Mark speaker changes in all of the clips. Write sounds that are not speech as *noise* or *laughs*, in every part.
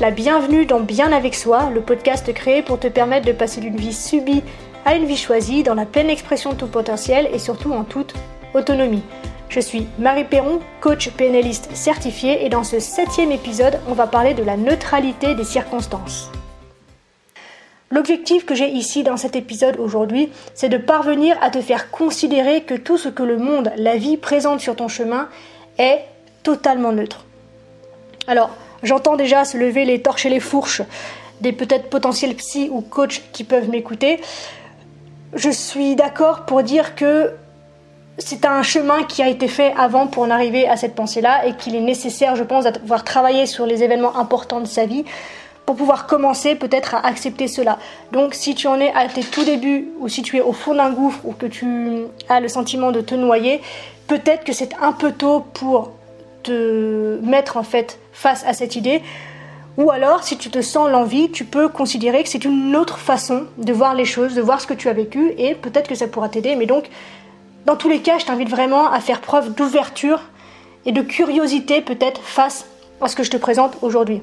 Speaker 1: la bienvenue dans Bien avec soi, le podcast créé pour te permettre de passer d'une vie subie à une vie choisie dans la pleine expression de ton potentiel et surtout en toute autonomie. Je suis Marie Perron, coach PNListe certifiée et dans ce septième épisode, on va parler de la neutralité des circonstances. L'objectif que j'ai ici dans cet épisode aujourd'hui, c'est de parvenir à te faire considérer que tout ce que le monde, la vie présente sur ton chemin est totalement neutre. Alors, j'entends déjà se lever les torches et les fourches des peut-être potentiels psy ou coachs qui peuvent m'écouter. Je suis d'accord pour dire que c'est un chemin qui a été fait avant pour en arriver à cette pensée-là et qu'il est nécessaire, je pense, d'avoir travaillé sur les événements importants de sa vie pour pouvoir commencer peut-être à accepter cela. Donc si tu en es à tes tout débuts ou si tu es au fond d'un gouffre ou que tu as le sentiment de te noyer, peut-être que c'est un peu tôt pour te mettre en fait face à cette idée. Ou alors, si tu te sens l'envie, tu peux considérer que c'est une autre façon de voir les choses, de voir ce que tu as vécu, et peut-être que ça pourra t'aider. Mais donc, dans tous les cas, je t'invite vraiment à faire preuve d'ouverture et de curiosité peut-être face à ce que je te présente aujourd'hui.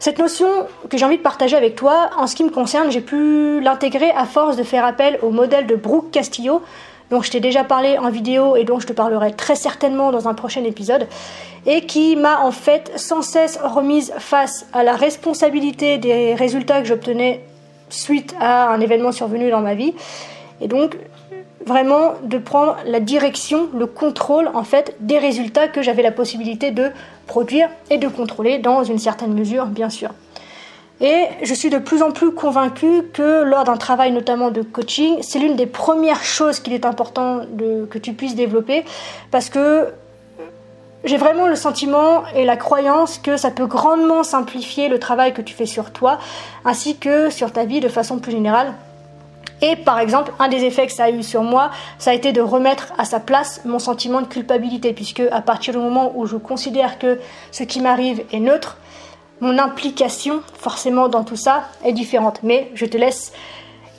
Speaker 1: Cette notion que j'ai envie de partager avec toi, en ce qui me concerne, j'ai pu l'intégrer à force de faire appel au modèle de Brooke Castillo, dont je t'ai déjà parlé en vidéo et dont je te parlerai très certainement dans un prochain épisode, et qui m'a en fait sans cesse remise face à la responsabilité des résultats que j'obtenais suite à un événement survenu dans ma vie. Et donc, vraiment de prendre la direction, le contrôle en fait des résultats que j'avais la possibilité de produire et de contrôler dans une certaine mesure bien sûr. Et je suis de plus en plus convaincue que lors d'un travail notamment de coaching, c'est l'une des premières choses qu'il est important que tu puisses développer parce que j'ai vraiment le sentiment et la croyance que ça peut grandement simplifier le travail que tu fais sur toi ainsi que sur ta vie de façon plus générale. Et par exemple, un des effets que ça a eu sur moi, ça a été de remettre à sa place mon sentiment de culpabilité, puisque à partir du moment où je considère que ce qui m'arrive est neutre, mon implication forcément dans tout ça est différente. Mais je te laisse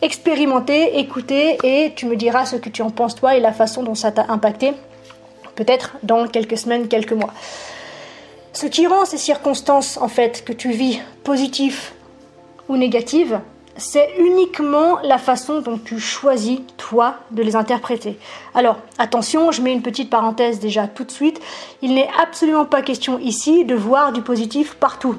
Speaker 1: expérimenter, écouter, et tu me diras ce que tu en penses toi et la façon dont ça t'a impacté, peut-être dans quelques semaines, quelques mois. Ce qui rend ces circonstances en fait que tu vis positives ou négatives, c'est uniquement la façon dont tu choisis, toi, de les interpréter. Alors, attention, je mets une petite parenthèse déjà tout de suite, il n'est absolument pas question ici de voir du positif partout.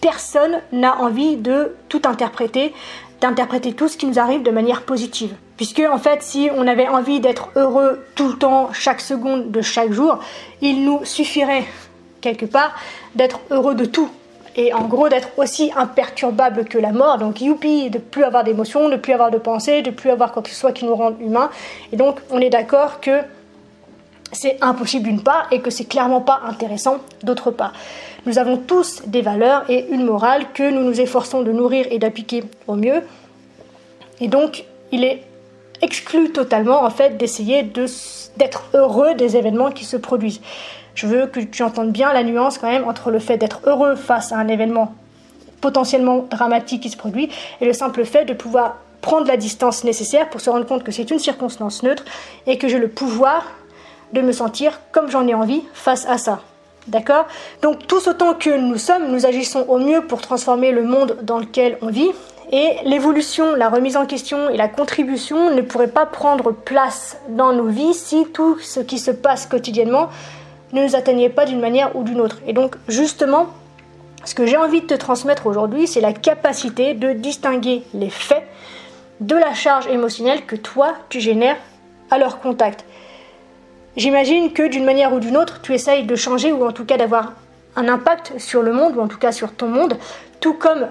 Speaker 1: Personne n'a envie de tout interpréter, d'interpréter tout ce qui nous arrive de manière positive. Puisque, en fait, si on avait envie d'être heureux tout le temps, chaque seconde de chaque jour, il nous suffirait, quelque part, d'être heureux de tout et en gros d'être aussi imperturbable que la mort. Donc youpi, de plus avoir d'émotions, de plus avoir de pensées, de plus avoir quoi que ce soit qui nous rende humains. Et donc on est d'accord que c'est impossible d'une part et que c'est clairement pas intéressant d'autre part. Nous avons tous des valeurs et une morale que nous nous efforçons de nourrir et d'appliquer au mieux. Et donc il est exclu totalement en fait d'essayer d'être heureux des événements qui se produisent. Je veux que tu entendes bien la nuance quand même entre le fait d'être heureux face à un événement potentiellement dramatique qui se produit et le simple fait de pouvoir prendre la distance nécessaire pour se rendre compte que c'est une circonstance neutre et que j'ai le pouvoir de me sentir comme j'en ai envie face à ça. D'accord? Donc tous autant que nous sommes, nous agissons au mieux pour transformer le monde dans lequel on vit. Et l'évolution, la remise en question et la contribution ne pourraient pas prendre place dans nos vies si tout ce qui se passe quotidiennement ne nous atteignait pas d'une manière ou d'une autre. Et donc justement, ce que j'ai envie de te transmettre aujourd'hui, c'est la capacité de distinguer les faits de la charge émotionnelle que toi, tu génères à leur contact. J'imagine que d'une manière ou d'une autre, tu essayes de changer ou en tout cas d'avoir un impact sur le monde ou en tout cas sur ton monde, tout comme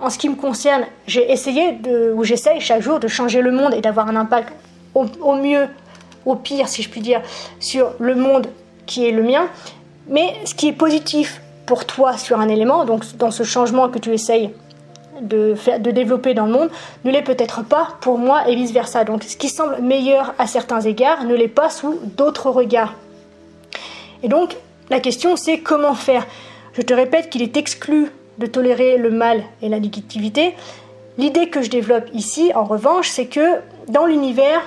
Speaker 1: en ce qui me concerne, j'ai essayé de, ou j'essaye chaque jour de changer le monde et d'avoir un impact au, au, mieux, au pire si je puis dire, sur le monde qui est le mien. Mais ce qui est positif pour toi sur un élément, donc dans ce changement que tu essayes de, faire, de développer dans le monde, ne l'est peut-être pas pour moi et vice-versa. Donc ce qui semble meilleur à certains égards ne l'est pas sous d'autres regards. Et donc la question c'est comment faire? Je te répète qu'il est exclu de tolérer le mal et la négativité. L'idée que je développe ici, en revanche, c'est que dans l'univers,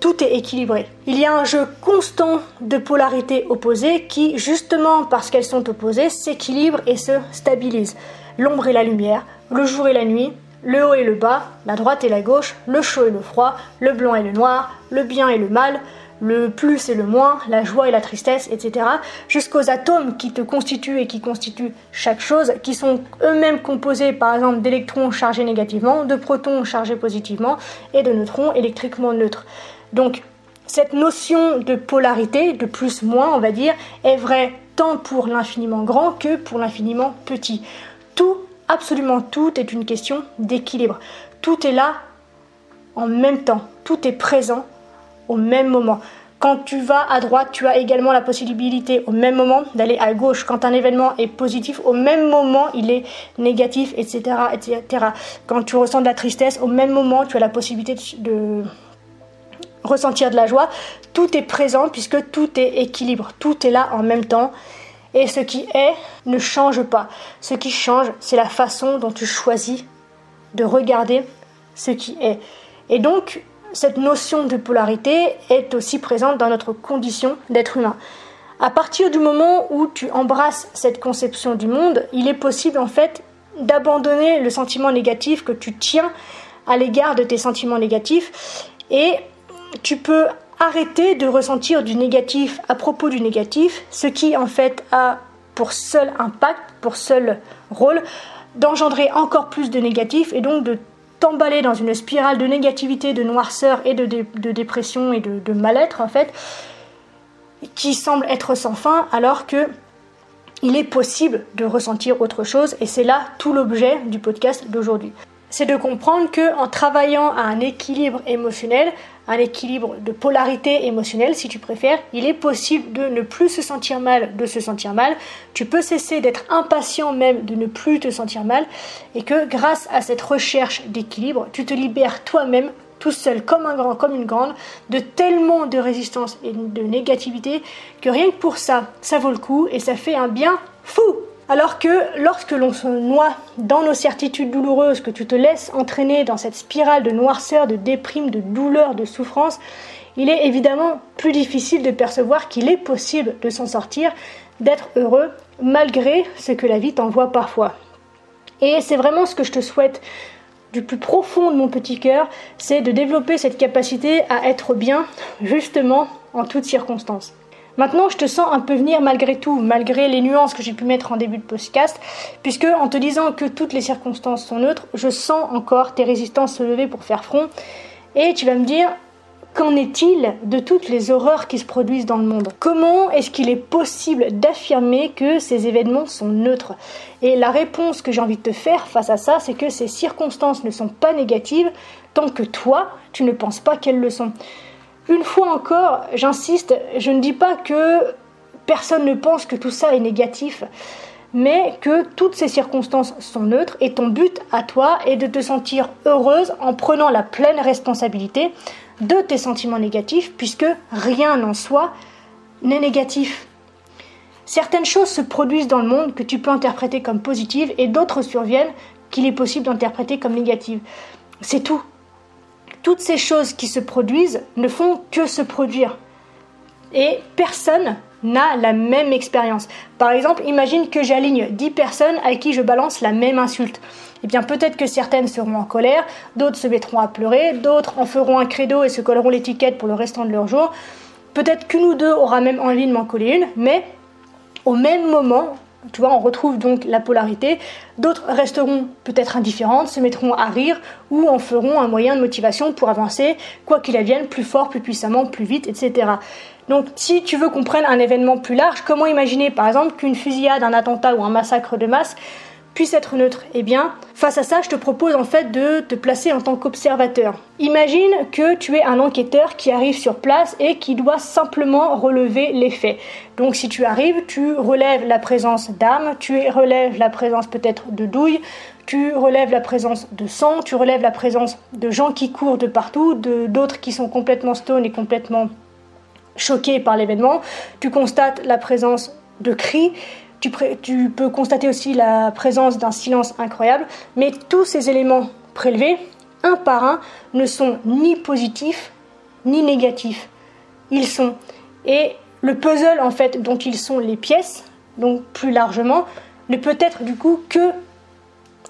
Speaker 1: tout est équilibré. Il y a un jeu constant de polarités opposées qui, justement parce qu'elles sont opposées, s'équilibrent et se stabilisent. L'ombre et la lumière, le jour et la nuit, le haut et le bas, la droite et la gauche, le chaud et le froid, le blanc et le noir, le bien et le mal, le plus et le moins, la joie et la tristesse, etc., jusqu'aux atomes qui te constituent et qui constituent chaque chose, qui sont eux-mêmes composés par exemple d'électrons chargés négativement, de protons chargés positivement et de neutrons électriquement neutres. Donc cette notion de polarité, de plus-moins on va dire, est vraie tant pour l'infiniment grand que pour l'infiniment petit. Tout, absolument tout est une question d'équilibre. Tout est là en même temps, tout est présent au même moment. Quand tu vas à droite, tu as également la possibilité au même moment d'aller à gauche. Quand un événement est positif, au même moment, il est négatif, etc., etc. Quand tu ressens de la tristesse, au même moment, tu as la possibilité de ressentir de la joie. Tout est présent puisque tout est équilibre. Tout est là en même temps. Et ce qui est ne change pas. Ce qui change, c'est la façon dont tu choisis de regarder ce qui est. Et donc, cette notion de polarité est aussi présente dans notre condition d'être humain. À partir du moment où tu embrasses cette conception du monde, il est possible en fait d'abandonner le sentiment négatif que tu tiens à l'égard de tes sentiments négatifs et tu peux arrêter de ressentir du négatif à propos du négatif, ce qui en fait a pour seul impact, pour seul rôle d'engendrer encore plus de négatif et donc de t'emballer dans une spirale de négativité, de noirceur et de, dépression et de, mal-être en fait, qui semble être sans fin, alors que il est possible de ressentir autre chose, et c'est là tout l'objet du podcast d'aujourd'hui c'est de comprendre que en travaillant à un équilibre émotionnel, un équilibre de polarité émotionnelle si tu préfères, il est possible de ne plus se sentir mal, de se sentir mal. Tu peux cesser d'être impatient même de ne plus te sentir mal et que grâce à cette recherche d'équilibre, tu te libères toi-même tout seul comme un grand, comme une grande, de tellement de résistance et de négativité que rien que pour ça, ça vaut le coup et ça fait un bien fou. Alors que lorsque l'on se noie dans nos certitudes douloureuses, que tu te laisses entraîner dans cette spirale de noirceur, de déprime, de douleur, de souffrance, il est évidemment plus difficile de percevoir qu'il est possible de s'en sortir, d'être heureux, malgré ce que la vie t'envoie parfois. Et c'est vraiment ce que je te souhaite du plus profond de mon petit cœur, c'est de développer cette capacité à être bien, justement, en toutes circonstances. Maintenant, je te sens un peu venir malgré tout, malgré les nuances que j'ai pu mettre en début de podcast, puisque en te disant que toutes les circonstances sont neutres, je sens encore tes résistances se lever pour faire front. Et tu vas me dire, qu'en est-il de toutes les horreurs qui se produisent dans le monde? Comment est-ce qu'il est possible d'affirmer que ces événements sont neutres? Et la réponse que j'ai envie de te faire face à ça, c'est que ces circonstances ne sont pas négatives tant que toi, tu ne penses pas qu'elles le sont. Une fois encore, j'insiste, je ne dis pas que personne ne pense que tout ça est négatif, mais que toutes ces circonstances sont neutres et ton but à toi est de te sentir heureuse en prenant la pleine responsabilité de tes sentiments négatifs, puisque rien en soi n'est négatif. Certaines choses se produisent dans le monde que tu peux interpréter comme positives et d'autres surviennent qu'il est possible d'interpréter comme négatives. C'est tout toutes ces choses qui se produisent ne font que se produire. Et personne n'a la même expérience. Par exemple, imagine que j'aligne 10 personnes à qui je balance la même insulte. Eh bien, peut-être que certaines seront en colère, d'autres se mettront à pleurer, d'autres en feront un credo et se colleront l'étiquette pour le restant de leur jour. Peut-être qu'une ou deux aura même envie de m'en coller une, mais au même moment, tu vois, on retrouve donc la polarité. D'autres resteront peut-être indifférentes, se mettront à rire ou en feront un moyen de motivation pour avancer, quoi qu'il advienne, plus fort, plus puissamment, plus vite, etc. Donc si tu veux qu'on prenne un événement plus large, comment imaginer par exemple qu'une fusillade, un attentat ou un massacre de masse puisse être neutre Eh bien, face à ça, je te propose en fait de te placer en tant qu'observateur. Imagine que tu es un enquêteur qui arrive sur place et qui doit simplement relever les faits. Donc si tu arrives, tu relèves la présence d'âmes, tu relèves la présence peut-être de douilles, tu relèves la présence de sang, tu relèves la présence de gens qui courent de partout, de d'autres qui sont complètement stone et complètement choqués par l'événement, tu constates la présence de cris, tu, peux constater aussi la présence d'un silence incroyable, mais tous ces éléments prélevés, un par un, ne sont ni positifs ni négatifs. Ils sont. Et le puzzle, en fait, dont ils sont les pièces, donc plus largement, ne peut être du coup que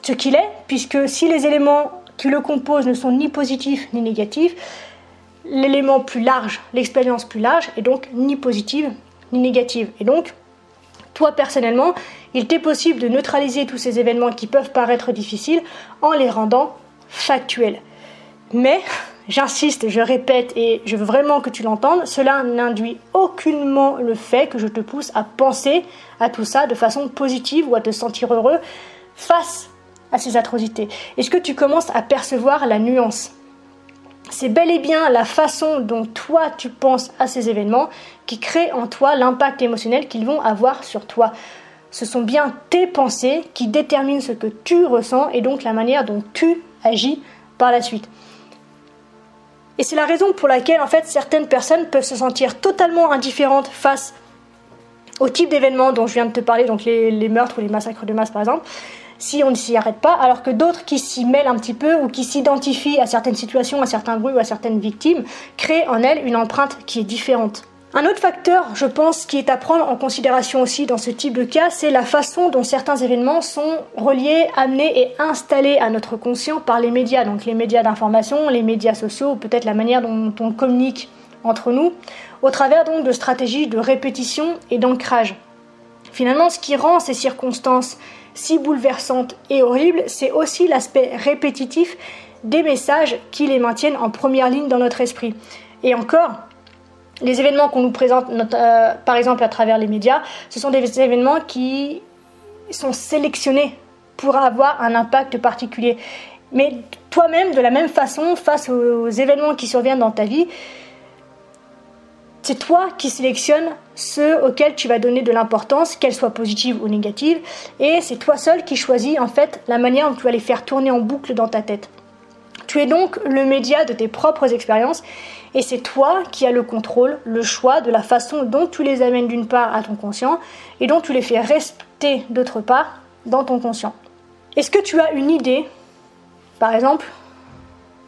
Speaker 1: ce qu'il est, puisque si les éléments qui le composent ne sont ni positifs ni négatifs, l'élément plus large, l'expérience plus large, est donc ni positive ni négative. Et donc, toi personnellement, il t'est possible de neutraliser tous ces événements qui peuvent paraître difficiles en les rendant factuels. Mais, *laughs* j'insiste, je répète et je veux vraiment que tu l'entendes, cela n'induit aucunement le fait que je te pousse à penser à tout ça de façon positive ou à te sentir heureux face à ces atrocités. Est-ce que tu commences à percevoir la nuance? C'est bel et bien la façon dont toi tu penses à ces événements qui crée en toi l'impact émotionnel qu'ils vont avoir sur toi. Ce sont bien tes pensées qui déterminent ce que tu ressens et donc la manière dont tu agis par la suite. Et c'est la raison pour laquelle en fait certaines personnes peuvent se sentir totalement indifférentes face au type d'événements dont je viens de te parler, donc les, les meurtres ou les massacres de masse par exemple, si on ne s'y arrête pas, alors que d'autres qui s'y mêlent un petit peu ou qui s'identifient à certaines situations, à certains bruits ou à certaines victimes, créent en elles une empreinte qui est différente. Un autre facteur, je pense, qui est à prendre en considération aussi dans ce type de cas, c'est la façon dont certains événements sont reliés, amenés et installés à notre conscient par les médias, donc les médias d'information, les médias sociaux, peut-être la manière dont on communique entre nous, au travers donc de stratégies de répétition et d'ancrage. Finalement, ce qui rend ces circonstances si bouleversante et horrible, c'est aussi l'aspect répétitif des messages qui les maintiennent en première ligne dans notre esprit. Et encore, les événements qu'on nous présente, euh, par exemple à travers les médias, ce sont des événements qui sont sélectionnés pour avoir un impact particulier. Mais toi-même, de la même façon, face aux événements qui surviennent dans ta vie, c'est toi qui sélectionnes ceux auxquels tu vas donner de l'importance, qu'elle soit positive ou négative, et c'est toi seul qui choisis en fait la manière dont tu vas les faire tourner en boucle dans ta tête. Tu es donc le média de tes propres expériences et c'est toi qui as le contrôle, le choix de la façon dont tu les amènes d'une part à ton conscient et dont tu les fais rester d'autre part dans ton conscient. Est-ce que tu as une idée, par exemple,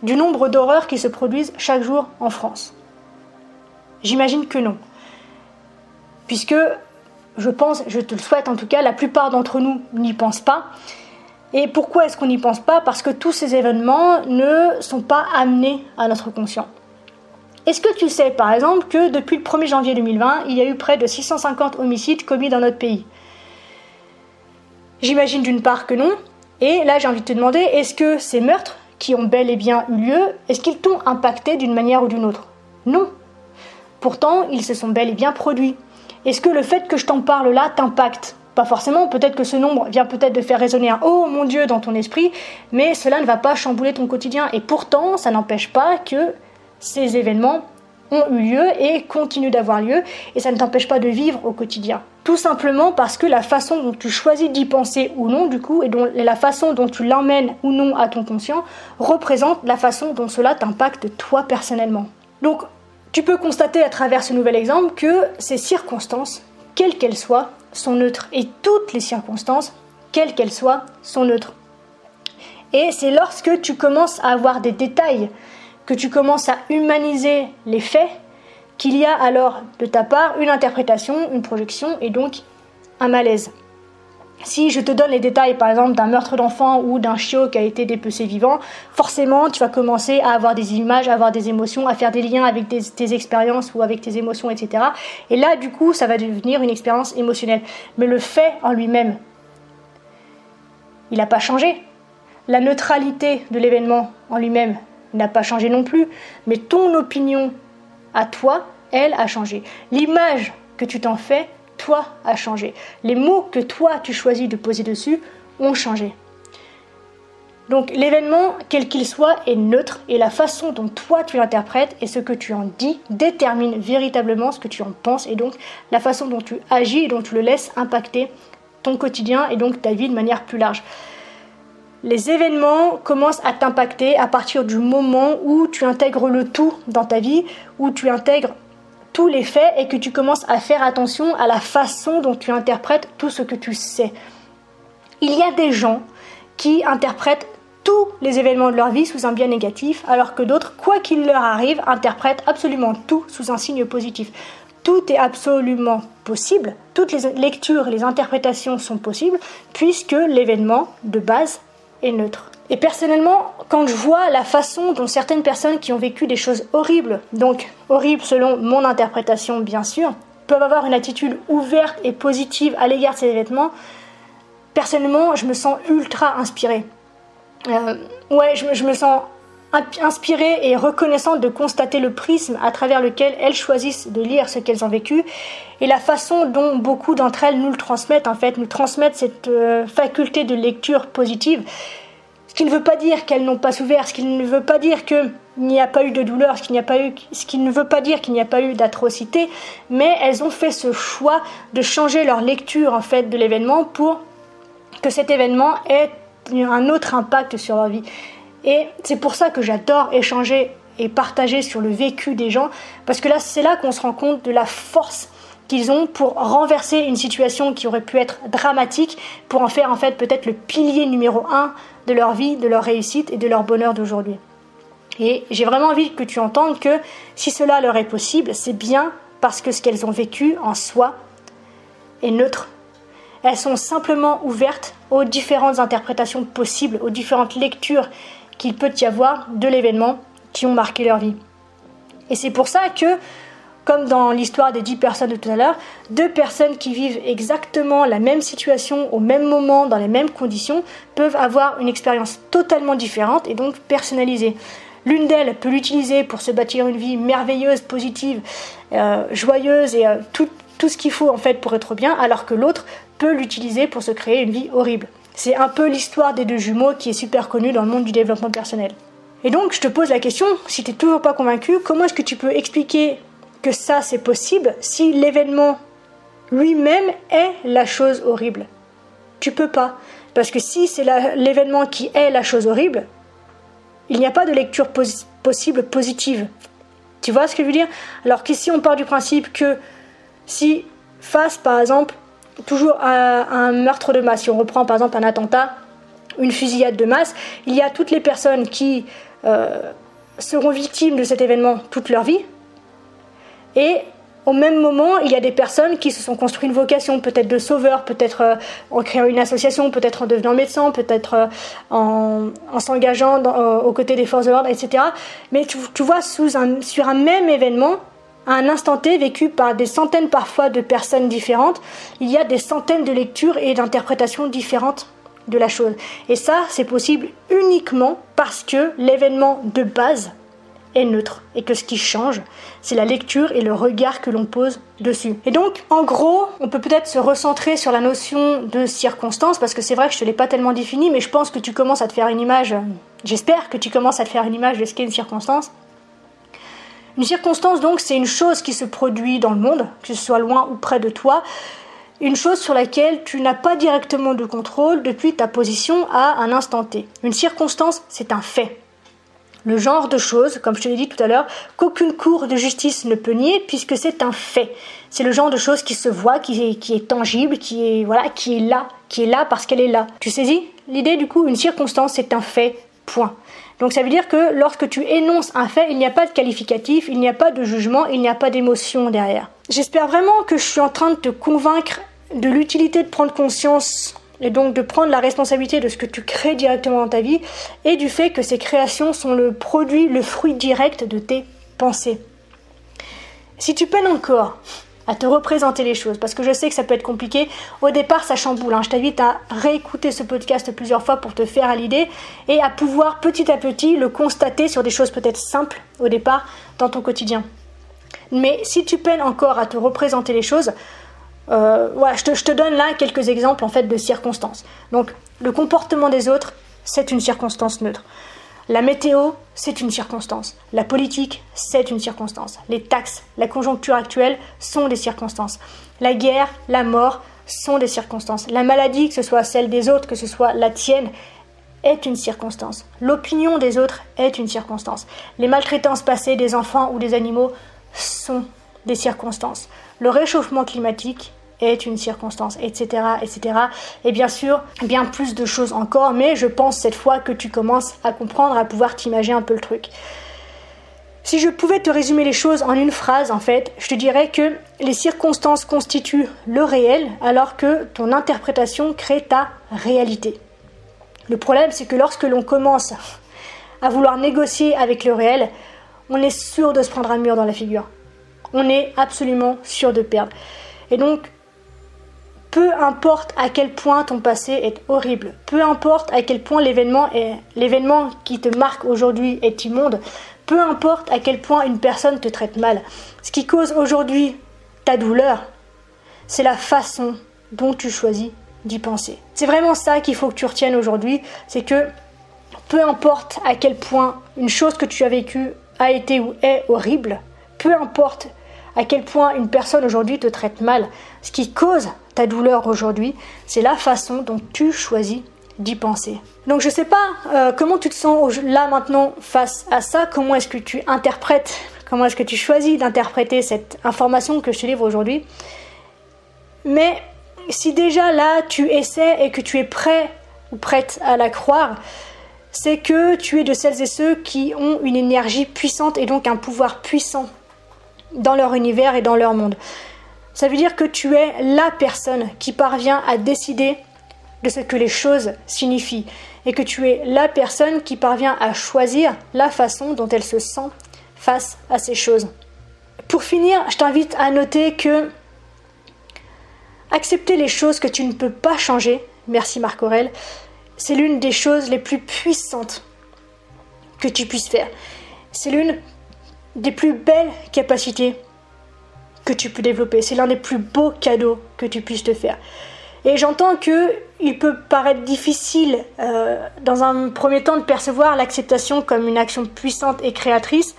Speaker 1: du nombre d'horreurs qui se produisent chaque jour en France? J'imagine que non. Puisque, je pense, je te le souhaite en tout cas, la plupart d'entre nous n'y pensent pas. Et pourquoi est-ce qu'on n'y pense pas? Parce que tous ces événements ne sont pas amenés à notre conscient. Est-ce que tu sais par exemple que depuis le 1er janvier 2020, il y a eu près de 650 homicides commis dans notre pays? J'imagine d'une part que non. Et là j'ai envie de te demander, est-ce que ces meurtres qui ont bel et bien eu lieu, est-ce qu'ils t'ont impacté d'une manière ou d'une autre? Non. Pourtant, ils se sont bel et bien produits. Est-ce que le fait que je t'en parle là t'impacte? Pas forcément, peut-être que ce nombre vient peut-être de faire résonner un Oh mon Dieu dans ton esprit, mais cela ne va pas chambouler ton quotidien. Et pourtant, ça n'empêche pas que ces événements ont eu lieu et continuent d'avoir lieu, et ça ne t'empêche pas de vivre au quotidien. Tout simplement parce que la façon dont tu choisis d'y penser ou non, du coup, et la façon dont tu l'emmènes ou non à ton conscient, représente la façon dont cela t'impacte toi personnellement. Donc, tu peux constater à travers ce nouvel exemple que ces circonstances, quelles qu'elles soient, sont neutres. Et toutes les circonstances, quelles qu'elles soient, sont neutres. Et c'est lorsque tu commences à avoir des détails, que tu commences à humaniser les faits, qu'il y a alors de ta part une interprétation, une projection et donc un malaise. Si je te donne les détails, par exemple, d'un meurtre d'enfant ou d'un chiot qui a été dépecé vivant, forcément, tu vas commencer à avoir des images, à avoir des émotions, à faire des liens avec tes expériences ou avec tes émotions, etc. Et là, du coup, ça va devenir une expérience émotionnelle. Mais le fait en lui-même, il n'a pas changé. La neutralité de l'événement en lui-même n'a pas changé non plus. Mais ton opinion à toi, elle a changé. L'image que tu t'en fais toi a changé. Les mots que toi tu choisis de poser dessus ont changé. Donc l'événement, quel qu'il soit, est neutre et la façon dont toi tu l'interprètes et ce que tu en dis détermine véritablement ce que tu en penses et donc la façon dont tu agis et dont tu le laisses impacter ton quotidien et donc ta vie de manière plus large. Les événements commencent à t'impacter à partir du moment où tu intègres le tout dans ta vie, où tu intègres tous les faits et que tu commences à faire attention à la façon dont tu interprètes tout ce que tu sais. Il y a des gens qui interprètent tous les événements de leur vie sous un biais négatif, alors que d'autres, quoi qu'il leur arrive, interprètent absolument tout sous un signe positif. Tout est absolument possible, toutes les lectures les interprétations sont possibles, puisque l'événement de base est neutre. Et personnellement, quand je vois la façon dont certaines personnes qui ont vécu des choses horribles, donc horribles selon mon interprétation bien sûr, peuvent avoir une attitude ouverte et positive à l'égard de ces événements, personnellement, je me sens ultra inspirée. Euh, ouais, je, me sens inspirée et reconnaissante de constater le prisme à travers lequel elles choisissent de lire ce qu'elles ont vécu et la façon dont beaucoup d'entre elles nous le transmettent, en fait, nous transmettent cette euh, faculté de lecture positive. Ce qui ne veut pas dire qu'elles n'ont pas souffert, ce qui ne veut pas dire qu'il n'y a pas eu de douleur, ce qui, ne veut pas dire qu'il n'y a pas eu d'atrocité, mais elles ont fait ce choix de changer leur lecture en fait de l'événement pour que cet événement ait un autre impact sur leur vie. Et c'est pour ça que j'adore échanger et partager sur le vécu des gens, parce que là, c'est là qu'on se rend compte de la force qu'ils ont pour renverser une situation qui aurait pu être dramatique, pour en faire en fait peut-être le pilier numéro un de leur vie, de leur réussite et de leur bonheur d'aujourd'hui. Et j'ai vraiment envie que tu entendes que si cela leur est possible, c'est bien parce que ce qu'elles ont vécu en soi est neutre elles sont simplement ouvertes aux différentes interprétations possibles, aux différentes lectures qu'il peut y avoir de l'événement qui ont marqué leur vie. Et c'est pour ça que, comme dans l'histoire des dix personnes de tout à l'heure, deux personnes qui vivent exactement la même situation au même moment, dans les mêmes conditions, peuvent avoir une expérience totalement différente et donc personnalisée. L'une d'elles peut l'utiliser pour se bâtir une vie merveilleuse, positive, euh, joyeuse et euh, tout, tout ce qu'il faut en fait pour être bien, alors que l'autre peut l'utiliser pour se créer une vie horrible. C'est un peu l'histoire des deux jumeaux qui est super connue dans le monde du développement personnel. Et donc, je te pose la question, si tu n'es toujours pas convaincu, comment est-ce que tu peux expliquer que ça c'est possible si l'événement lui-même est la chose horrible Tu peux pas. Parce que si c'est l'événement qui est la chose horrible, il n'y a pas de lecture possible positive. Tu vois ce que je veux dire? Alors qu'ici on part du principe que si face par exemple toujours un meurtre de masse, si on reprend par exemple un attentat, une fusillade de masse, il y a toutes les personnes qui euh, seront victimes de cet événement toute leur vie. Et au même moment, il y a des personnes qui se sont construites une vocation, peut-être de sauveur, peut-être euh, en créant une association, peut-être en devenant médecin, peut-être euh, en, s'engageant aux côtés des forces de l'ordre, etc. Mais tu, vois, sur un même événement, à un instant T vécu par des centaines parfois de personnes différentes, il y a des centaines de lectures et d'interprétations différentes de la chose. Et ça, c'est possible uniquement parce que l'événement de base est neutre et que ce qui change, c'est la lecture et le regard que l'on pose dessus. Et donc, en gros, on peut peut-être se recentrer sur la notion de circonstance parce que c'est vrai que je te l'ai pas tellement défini, mais je pense que tu commences à te faire une image. J'espère que tu commences à te faire une image de ce qu'est une circonstance. Une circonstance, donc, c'est une chose qui se produit dans le monde, que ce soit loin ou près de toi, une chose sur laquelle tu n'as pas directement de contrôle depuis ta position à un instant T. Une circonstance, c'est un fait. Le genre de chose, comme je te l'ai dit tout à l'heure, qu'aucune cour de justice ne peut nier puisque c'est un fait. C'est le genre de chose qui se voit, qui est, qui est tangible, qui est, voilà, qui est là, qui est là parce qu'elle est là. Tu saisis L'idée du coup, une circonstance, c'est un fait, point. Donc ça veut dire que lorsque tu énonces un fait, il n'y a pas de qualificatif, il n'y a pas de jugement, il n'y a pas d'émotion derrière. J'espère vraiment que je suis en train de te convaincre de l'utilité de prendre conscience et donc de prendre la responsabilité de ce que tu crées directement dans ta vie et du fait que ces créations sont le produit, le fruit direct de tes pensées. Si tu peines encore à te représenter les choses, parce que je sais que ça peut être compliqué. Au départ, ça chamboule. Hein. Je t'invite à réécouter ce podcast plusieurs fois pour te faire à l'idée et à pouvoir petit à petit le constater sur des choses peut-être simples au départ dans ton quotidien. Mais si tu peines encore à te représenter les choses, euh, je, te, je te donne là quelques exemples en fait de circonstances. Donc, le comportement des autres, c'est une circonstance neutre. La météo, c'est une circonstance. La politique, c'est une circonstance. Les taxes, la conjoncture actuelle sont des circonstances. La guerre, la mort sont des circonstances. La maladie, que ce soit celle des autres, que ce soit la tienne, est une circonstance. L'opinion des autres est une circonstance. Les maltraitances passées des enfants ou des animaux sont des circonstances. Le réchauffement climatique est une circonstance, etc., etc. Et bien sûr, bien plus de choses encore, mais je pense cette fois que tu commences à comprendre, à pouvoir t'imaginer un peu le truc. Si je pouvais te résumer les choses en une phrase, en fait, je te dirais que les circonstances constituent le réel, alors que ton interprétation crée ta réalité. Le problème, c'est que lorsque l'on commence à vouloir négocier avec le réel, on est sûr de se prendre un mur dans la figure. On est absolument sûr de perdre. Et donc, peu importe à quel point ton passé est horrible, peu importe à quel point l'événement l'événement qui te marque aujourd'hui est immonde, peu importe à quel point une personne te traite mal, ce qui cause aujourd'hui ta douleur, c'est la façon dont tu choisis d'y penser. C'est vraiment ça qu'il faut que tu retiennes aujourd'hui, c'est que peu importe à quel point une chose que tu as vécue a été ou est horrible, peu importe à quel point une personne aujourd'hui te traite mal, ce qui cause ta douleur aujourd'hui, c'est la façon dont tu choisis d'y penser. Donc je sais pas euh, comment tu te sens là maintenant face à ça, comment est-ce que tu interprètes, comment est-ce que tu choisis d'interpréter cette information que je te livre aujourd'hui? Mais si déjà là tu essaies et que tu es prêt ou prête à la croire, c'est que tu es de celles et ceux qui ont une énergie puissante et donc un pouvoir puissant dans leur univers et dans leur monde. Ça veut dire que tu es la personne qui parvient à décider de ce que les choses signifient et que tu es la personne qui parvient à choisir la façon dont elle se sent face à ces choses. Pour finir, je t'invite à noter que accepter les choses que tu ne peux pas changer, merci Marc Aurel, c'est l'une des choses les plus puissantes que tu puisses faire. C'est l'une des plus belles capacités que tu peux développer. C'est l'un des plus beaux cadeaux que tu puisses te faire. Et j'entends que il peut paraître difficile euh, dans un premier temps de percevoir l'acceptation comme une action puissante et créatrice.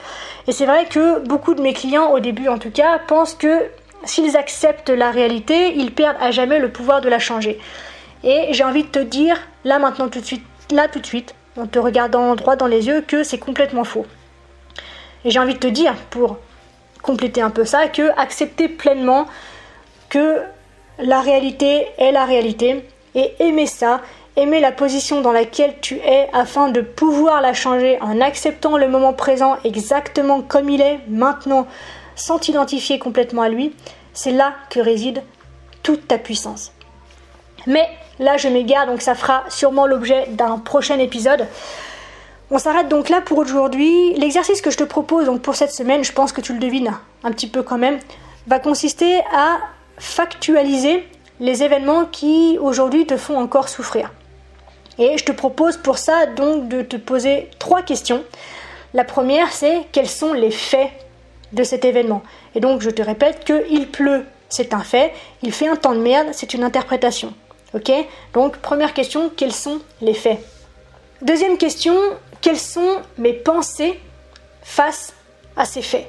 Speaker 1: Et c'est vrai que beaucoup de mes clients, au début en tout cas, pensent que s'ils acceptent la réalité, ils perdent à jamais le pouvoir de la changer. Et j'ai envie de te dire, là maintenant tout de suite, là tout de suite, en te regardant droit dans les yeux, que c'est complètement faux. Et j'ai envie de te dire, pour compléter un peu ça, que accepter pleinement que la réalité est la réalité et aimer ça, aimer la position dans laquelle tu es afin de pouvoir la changer en acceptant le moment présent exactement comme il est maintenant sans t'identifier complètement à lui, c'est là que réside toute ta puissance. Mais là je m'égare donc ça fera sûrement l'objet d'un prochain épisode. On s'arrête donc là pour aujourd'hui. L'exercice que je te propose donc pour cette semaine, je pense que tu le devines un petit peu quand même, va consister à factualiser les événements qui aujourd'hui te font encore souffrir. Et je te propose pour ça donc de te poser trois questions. La première c'est quels sont les faits de cet événement? Et donc je te répète que il pleut, c'est un fait, il fait un temps de merde, c'est une interprétation. Ok? Donc première question, quels sont les faits? Deuxième question, quelles sont mes pensées face à ces faits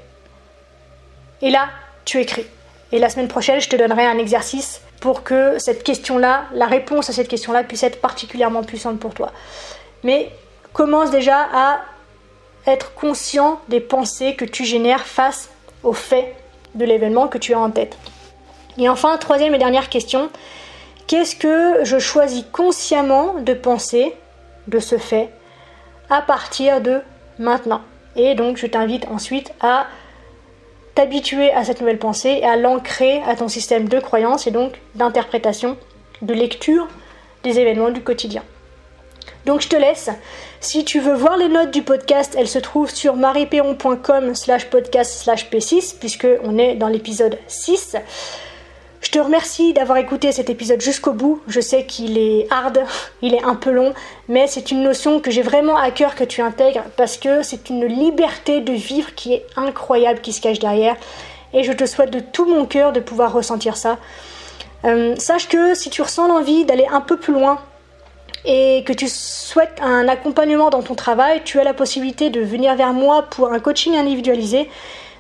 Speaker 1: Et là, tu écris. Et la semaine prochaine, je te donnerai un exercice pour que cette question-là, la réponse à cette question-là puisse être particulièrement puissante pour toi. Mais commence déjà à être conscient des pensées que tu génères face au fait de l'événement que tu as en tête. Et enfin, troisième et dernière question, qu'est-ce que je choisis consciemment de penser de ce fait à partir de maintenant Et donc, je t'invite ensuite à t'habituer à cette nouvelle pensée et à l'ancrer à ton système de croyance et donc d'interprétation, de lecture des événements du quotidien. Donc je te laisse. Si tu veux voir les notes du podcast, elles se trouvent sur marieperron.com slash podcast slash p6 puisque on est dans l'épisode 6. Je te remercie d'avoir écouté cet épisode jusqu'au bout. Je sais qu'il est hard, il est un peu long, mais c'est une notion que j'ai vraiment à cœur que tu intègres parce que c'est une liberté de vivre qui est incroyable qui se cache derrière. Et je te souhaite de tout mon cœur de pouvoir ressentir ça. Euh, sache que si tu ressens l'envie d'aller un peu plus loin et que tu souhaites un accompagnement dans ton travail, tu as la possibilité de venir vers moi pour un coaching individualisé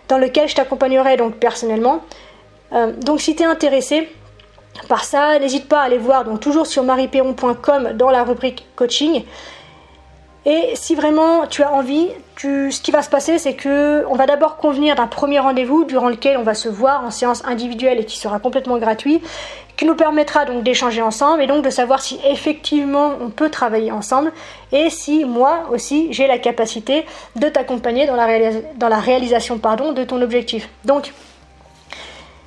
Speaker 1: dans lequel je t'accompagnerai donc personnellement. Euh, donc si tu es intéressé par ça, n'hésite pas à aller voir donc toujours sur marieperron.com dans la rubrique coaching. Et si vraiment tu as envie, ce qui va se passer, c'est que on va d'abord convenir d'un premier rendez-vous durant lequel on va se voir en séance individuelle et qui sera complètement gratuit, qui nous permettra donc d'échanger ensemble et donc de savoir si effectivement on peut travailler ensemble et si moi aussi j'ai la capacité de t'accompagner dans la, dans la réalisation pardon, de ton objectif. Donc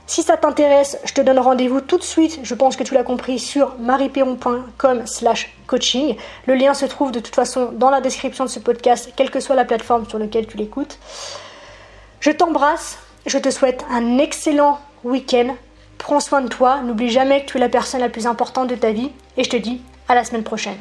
Speaker 1: si ça t'intéresse, je te donne rendez-vous tout de suite, je pense que tu l'as compris, sur marieperron.com slash coaching. Le lien se trouve de toute façon dans la description de ce podcast, quelle que soit la plateforme sur laquelle tu l'écoutes. Je t'embrasse, je te souhaite un excellent week-end. Prends soin de toi, n'oublie jamais que tu es la personne la plus importante de ta vie et je te dis à la semaine prochaine.